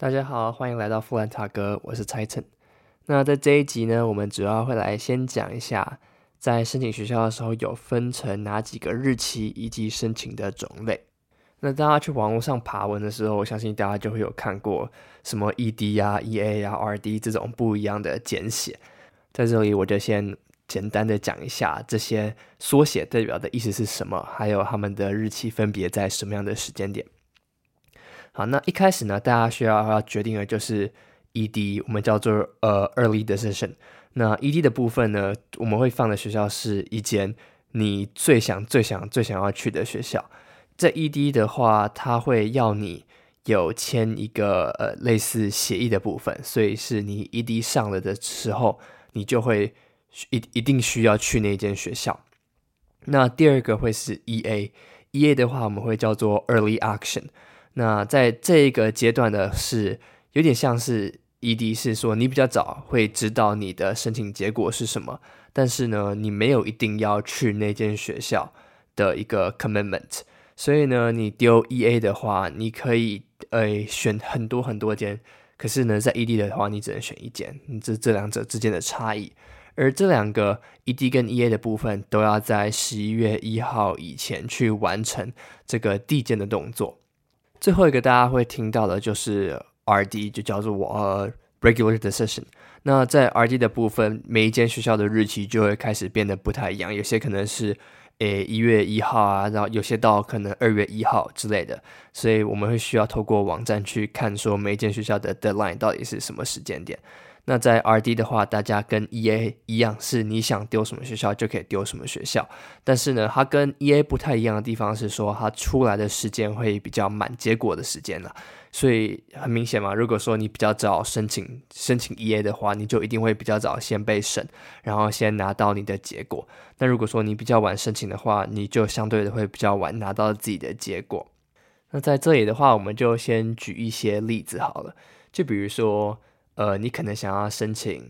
大家好，欢迎来到富兰塔哥，我是 Titan。那在这一集呢，我们主要会来先讲一下，在申请学校的时候有分成哪几个日期以及申请的种类。那大家去网络上爬文的时候，我相信大家就会有看过什么 ED 啊、EA 啊、RD 这种不一样的简写。在这里，我就先简单的讲一下这些缩写代表的意思是什么，还有他们的日期分别在什么样的时间点。好，那一开始呢，大家需要要决定的就是 ED，我们叫做呃 Early Decision。那 ED 的部分呢，我们会放的学校是一间你最想、最想、最想要去的学校。在 ED 的话，它会要你有签一个呃类似协议的部分，所以是你 ED 上了的时候，你就会一一定需要去那间学校。那第二个会是 EA，EA 的话我们会叫做 Early Action。那在这一个阶段的是有点像是 ED，是说你比较早会知道你的申请结果是什么，但是呢，你没有一定要去那间学校的一个 commitment，所以呢，你丢 EA 的话，你可以呃选很多很多间，可是呢，在 ED 的话，你只能选一间，这这两者之间的差异，而这两个 ED 跟 EA 的部分都要在十一月一号以前去完成这个递件的动作。最后一个大家会听到的就是 R.D，就叫做呃 regular decision。那在 R.D 的部分，每一间学校的日期就会开始变得不太一样，有些可能是诶一月一号啊，然后有些到可能二月一号之类的。所以我们会需要透过网站去看说每一间学校的 deadline 到底是什么时间点。那在 R.D 的话，大家跟 E.A 一样，是你想丢什么学校就可以丢什么学校。但是呢，它跟 E.A 不太一样的地方是说，它出来的时间会比较慢，结果的时间了。所以很明显嘛，如果说你比较早申请申请 E.A 的话，你就一定会比较早先被审，然后先拿到你的结果。那如果说你比较晚申请的话，你就相对的会比较晚拿到自己的结果。那在这里的话，我们就先举一些例子好了，就比如说。呃，你可能想要申请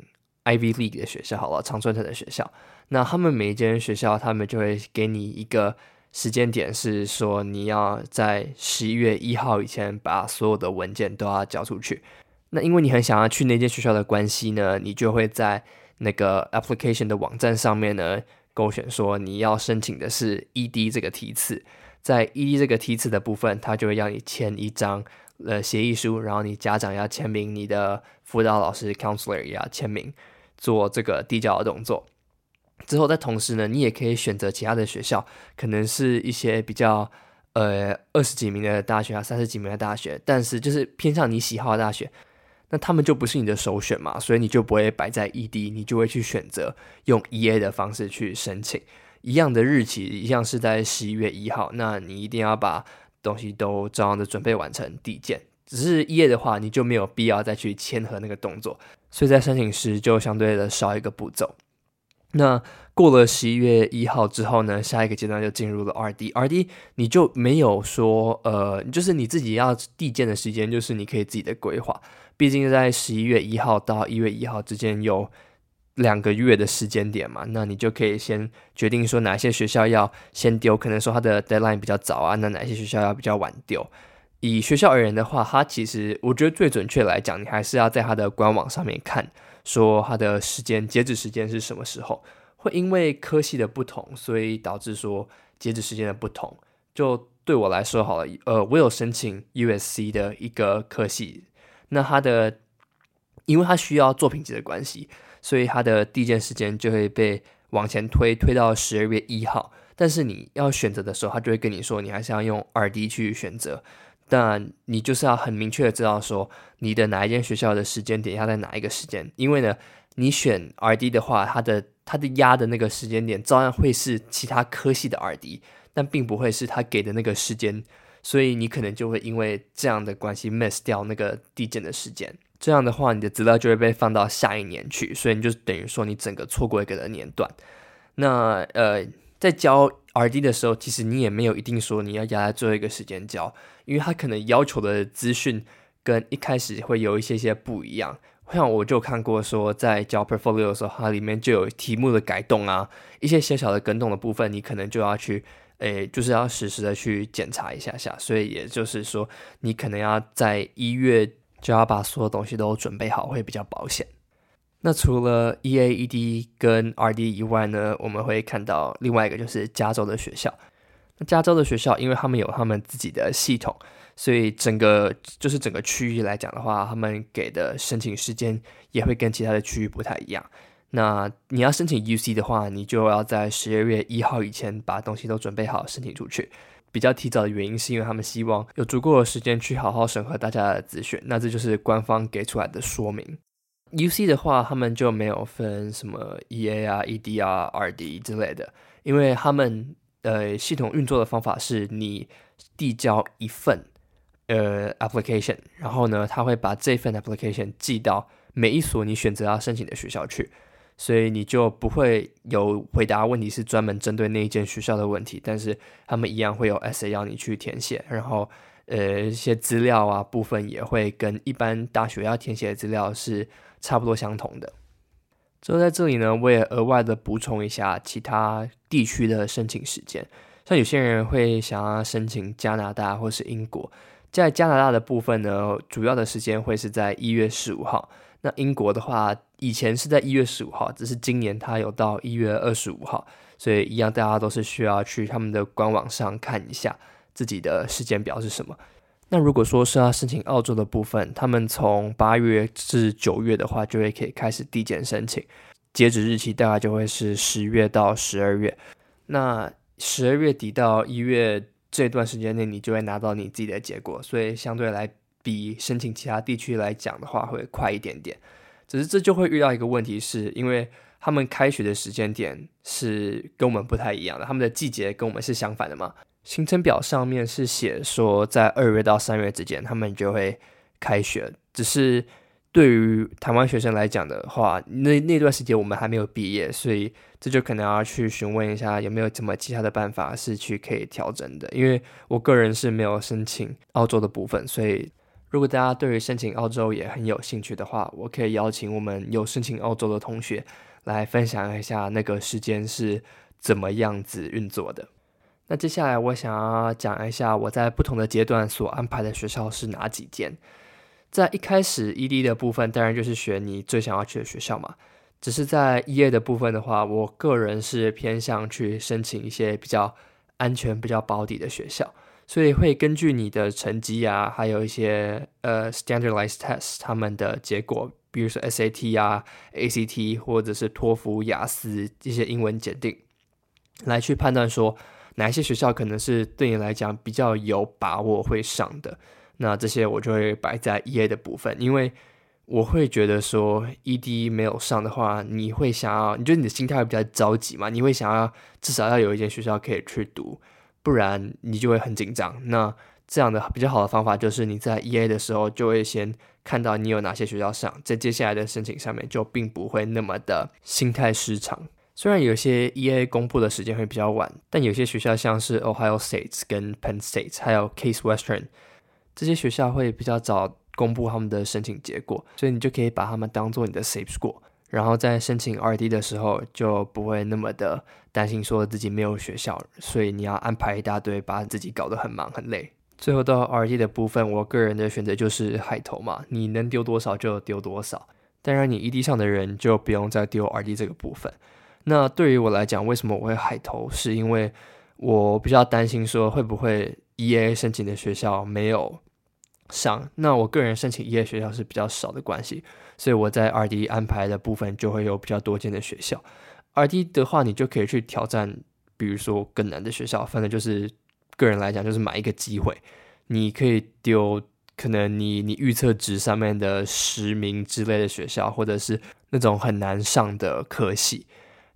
Ivy League 的学校，好了，常春藤的学校。那他们每一间学校，他们就会给你一个时间点，是说你要在十一月一号以前把所有的文件都要交出去。那因为你很想要去那间学校的关系呢，你就会在那个 application 的网站上面呢勾选说你要申请的是 ED 这个梯次，在 ED 这个梯次的部分，他就会要你签一张。呃，协议书，然后你家长要签名，你的辅导老师 counselor 也要签名，做这个递交的动作。之后，在同时呢，你也可以选择其他的学校，可能是一些比较呃二十几名的大学啊，三十几名的大学，但是就是偏向你喜好的大学，那他们就不是你的首选嘛，所以你就不会摆在 ED，你就会去选择用 EA 的方式去申请，一样的日期，一样是在十一月一号，那你一定要把。东西都照样的准备完成递件，只是一页的话，你就没有必要再去签合那个动作，所以在申请时就相对的少一个步骤。那过了十一月一号之后呢，下一个阶段就进入了 R D，R D 你就没有说呃，就是你自己要递件的时间，就是你可以自己的规划，毕竟在十一月一号到一月一号之间有。两个月的时间点嘛，那你就可以先决定说哪些学校要先丢，可能说它的 deadline 比较早啊，那哪些学校要比较晚丢。以学校而言的话，它其实我觉得最准确来讲，你还是要在它的官网上面看，说它的时间截止时间是什么时候。会因为科系的不同，所以导致说截止时间的不同。就对我来说好了，呃，我有申请 USC 的一个科系，那它的因为它需要作品集的关系。所以他的递件时间就会被往前推，推到十二月一号。但是你要选择的时候，他就会跟你说，你还是要用二 D 去选择。但你就是要很明确的知道说，你的哪一间学校的时间点要在哪一个时间。因为呢，你选 R D 的话，它的它的压的那个时间点照样会是其他科系的 R D，但并不会是他给的那个时间。所以你可能就会因为这样的关系 miss 掉那个递件的时间。这样的话，你的资料就会被放到下一年去，所以你就等于说你整个错过一个的年段。那呃，在交 R D 的时候，其实你也没有一定说你要压在最后一个时间交，因为他可能要求的资讯跟一开始会有一些些不一样。像我就看过说，在交 portfolio 的时候，它里面就有题目的改动啊，一些小小的更动的部分，你可能就要去，诶，就是要实时的去检查一下下。所以也就是说，你可能要在一月。就要把所有东西都准备好，会比较保险。那除了 E A E D 跟 R D 以外呢，我们会看到另外一个就是加州的学校。那加州的学校，因为他们有他们自己的系统，所以整个就是整个区域来讲的话，他们给的申请时间也会跟其他的区域不太一样。那你要申请 U C 的话，你就要在十二月一号以前把东西都准备好，申请出去。比较提早的原因是因为他们希望有足够的时间去好好审核大家的资讯。那这就是官方给出来的说明。U C 的话，他们就没有分什么 E A 啊、E D 啊、R D 之类的，因为他们呃系统运作的方法是你递交一份呃 application，然后呢，他会把这份 application 寄到每一所你选择要申请的学校去。所以你就不会有回答问题是专门针对那一间学校的问题，但是他们一样会有 essay 要你去填写，然后呃一些资料啊部分也会跟一般大学要填写的资料是差不多相同的。之后在这里呢，我也额外的补充一下其他地区的申请时间，像有些人会想要申请加拿大或是英国，在加拿大的部分呢，主要的时间会是在一月十五号。那英国的话，以前是在一月十五号，只是今年它有到一月二十五号，所以一样，大家都是需要去他们的官网上看一下自己的时间表是什么。那如果说是要申请澳洲的部分，他们从八月至九月的话，就会可以开始递减申请，截止日期大概就会是十月到十二月。那十二月底到一月这段时间内，你就会拿到你自己的结果，所以相对来。比申请其他地区来讲的话，会快一点点。只是这就会遇到一个问题，是因为他们开学的时间点是跟我们不太一样的，他们的季节跟我们是相反的嘛。行程表上面是写说，在二月到三月之间，他们就会开学。只是对于台湾学生来讲的话，那那段时间我们还没有毕业，所以这就可能要去询问一下有没有什么其他的办法是去可以调整的。因为我个人是没有申请澳洲的部分，所以。如果大家对于申请澳洲也很有兴趣的话，我可以邀请我们有申请澳洲的同学来分享一下那个时间是怎么样子运作的。那接下来我想要讲一下我在不同的阶段所安排的学校是哪几间。在一开始 ED 的部分，当然就是选你最想要去的学校嘛。只是在 EA 的部分的话，我个人是偏向去申请一些比较安全、比较保底的学校。所以会根据你的成绩啊，还有一些呃 standardized test 他们的结果，比如说 SAT 啊、ACT 或者是托福、雅思这些英文检定，来去判断说哪一些学校可能是对你来讲比较有把握会上的。那这些我就会摆在 EA 的部分，因为我会觉得说 ED 没有上的话，你会想要，你觉得你的心态会比较着急嘛？你会想要至少要有一间学校可以去读。不然你就会很紧张。那这样的比较好的方法就是你在 E A 的时候就会先看到你有哪些学校上，在接下来的申请上面就并不会那么的心态失常。虽然有些 E A 公布的时间会比较晚，但有些学校像是 Ohio State 跟 Penn State 还有 Case Western 这些学校会比较早公布他们的申请结果，所以你就可以把他们当做你的 Safe School。然后在申请 RD 的时候，就不会那么的担心说自己没有学校，所以你要安排一大堆，把自己搞得很忙很累。最后到 RD 的部分，我个人的选择就是海投嘛，你能丢多少就丢多少。当然，你 ED 上的人就不用再丢 RD 这个部分。那对于我来讲，为什么我会海投？是因为我比较担心说会不会 EA 申请的学校没有上。那我个人申请 EA 学校是比较少的关系。所以我在 R D 安排的部分就会有比较多间的学校，R D 的话，你就可以去挑战，比如说更难的学校。反正就是个人来讲，就是买一个机会，你可以丢可能你你预测值上面的十名之类的学校，或者是那种很难上的科系。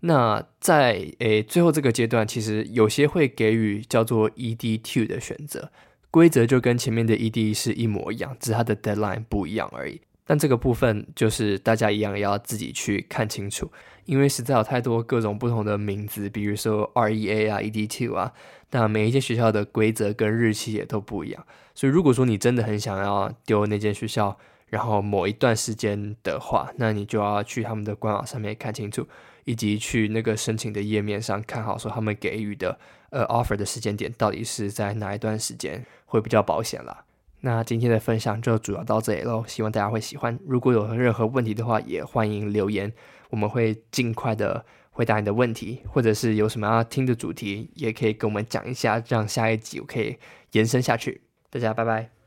那在诶最后这个阶段，其实有些会给予叫做 E D Two 的选择，规则就跟前面的 E D 是一模一样，只是它的 deadline 不一样而已。但这个部分就是大家一样要自己去看清楚，因为实在有太多各种不同的名字，比如说 REA 啊、ED Two 啊，那每一间学校的规则跟日期也都不一样。所以如果说你真的很想要丢那间学校，然后某一段时间的话，那你就要去他们的官网上面看清楚，以及去那个申请的页面上看好，说他们给予的呃 offer 的时间点到底是在哪一段时间会比较保险啦。那今天的分享就主要到这里喽，希望大家会喜欢。如果有任何问题的话，也欢迎留言，我们会尽快的回答你的问题，或者是有什么要听的主题，也可以跟我们讲一下，让下一集我可以延伸下去。大家拜拜。